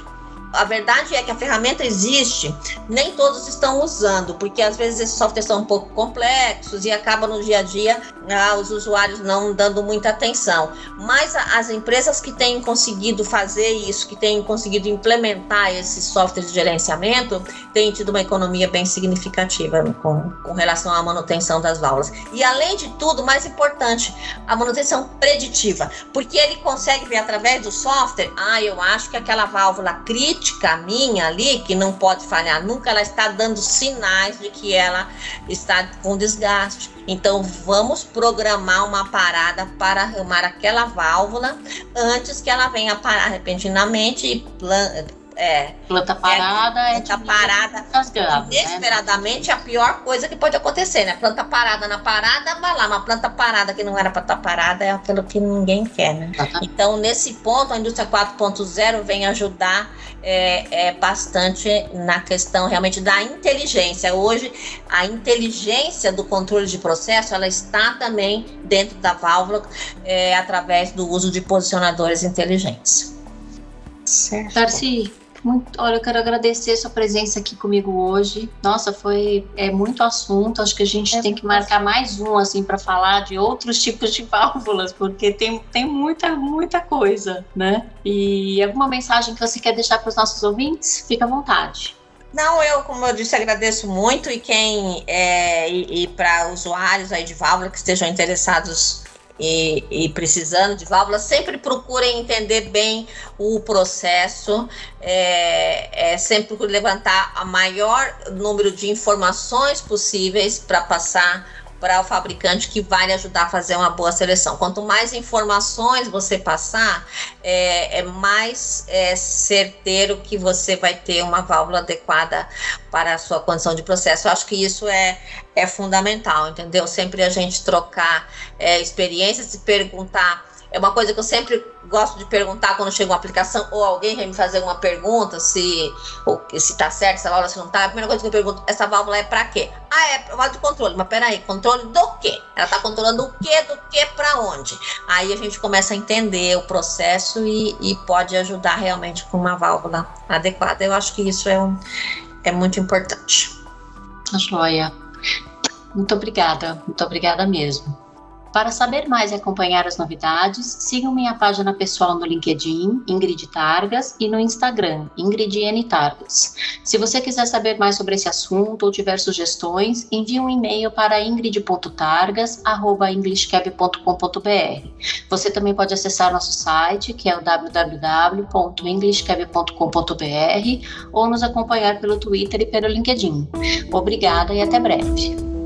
a verdade é que a ferramenta existe, nem todos estão usando, porque às vezes esses softwares são um pouco complexos e acaba no dia a dia ah, os usuários não dando muita atenção. Mas as empresas que têm conseguido fazer isso, que têm conseguido implementar esses softwares de gerenciamento, têm tido uma economia bem significativa com, com relação à manutenção das válvulas. E além de tudo, mais importante, a manutenção preditiva, porque ele consegue ver através do software, ah, eu acho que aquela válvula crítica crítica minha ali, que não pode falhar nunca, ela está dando sinais de que ela está com desgaste. Então, vamos programar uma parada para arrumar aquela válvula antes que ela venha parar repentinamente e É. Planta parada é, planta parada. Rasgado, né? inesperadamente né? a pior coisa que pode acontecer, né? Planta parada na parada, vai lá, uma planta parada que não era para estar tá parada é aquilo que ninguém quer, né? Então, nesse ponto, a indústria 4.0 vem ajudar é, é, bastante na questão realmente da inteligência. Hoje, a inteligência do controle de processo, ela está também dentro da válvula é, através do uso de posicionadores inteligentes. Certo. Darcy, muito, olha, eu quero agradecer sua presença aqui comigo hoje. Nossa, foi é muito assunto. Acho que a gente é tem que marcar mais um assim para falar de outros [LAUGHS] tipos de válvulas, porque tem, tem muita muita coisa, né? E alguma mensagem que você quer deixar para os nossos ouvintes? Fica à vontade. Não, eu, como eu disse, agradeço muito e quem é, e, e para usuários aí de válvula que estejam interessados e, e, precisando de válvulas, sempre procurem entender bem o processo, é, é, sempre levantar a maior número de informações possíveis para passar para o fabricante que vai lhe ajudar a fazer uma boa seleção. Quanto mais informações você passar, é, é mais é, certeiro que você vai ter uma válvula adequada para a sua condição de processo. Eu acho que isso é, é fundamental, entendeu? Sempre a gente trocar é, experiências e perguntar é uma coisa que eu sempre gosto de perguntar quando chega uma aplicação ou alguém vem me fazer uma pergunta se ou, se tá certo essa válvula, se não tá. A primeira coisa que eu pergunto, essa válvula é para quê? Ah, é válvula de controle. Mas peraí, controle do quê? Ela tá controlando o quê, do quê para onde? Aí a gente começa a entender o processo e, e pode ajudar realmente com uma válvula adequada. Eu acho que isso é, um, é muito importante. Joia. Muito obrigada, muito obrigada mesmo. Para saber mais e acompanhar as novidades, sigam minha página pessoal no LinkedIn, Ingrid Targas, e no Instagram, Ingrid N. Targas. Se você quiser saber mais sobre esse assunto ou tiver sugestões, envie um e-mail para ingrid.targas.englishcab.com.br. Você também pode acessar nosso site, que é o www.englishcab.com.br, ou nos acompanhar pelo Twitter e pelo LinkedIn. Obrigada e até breve.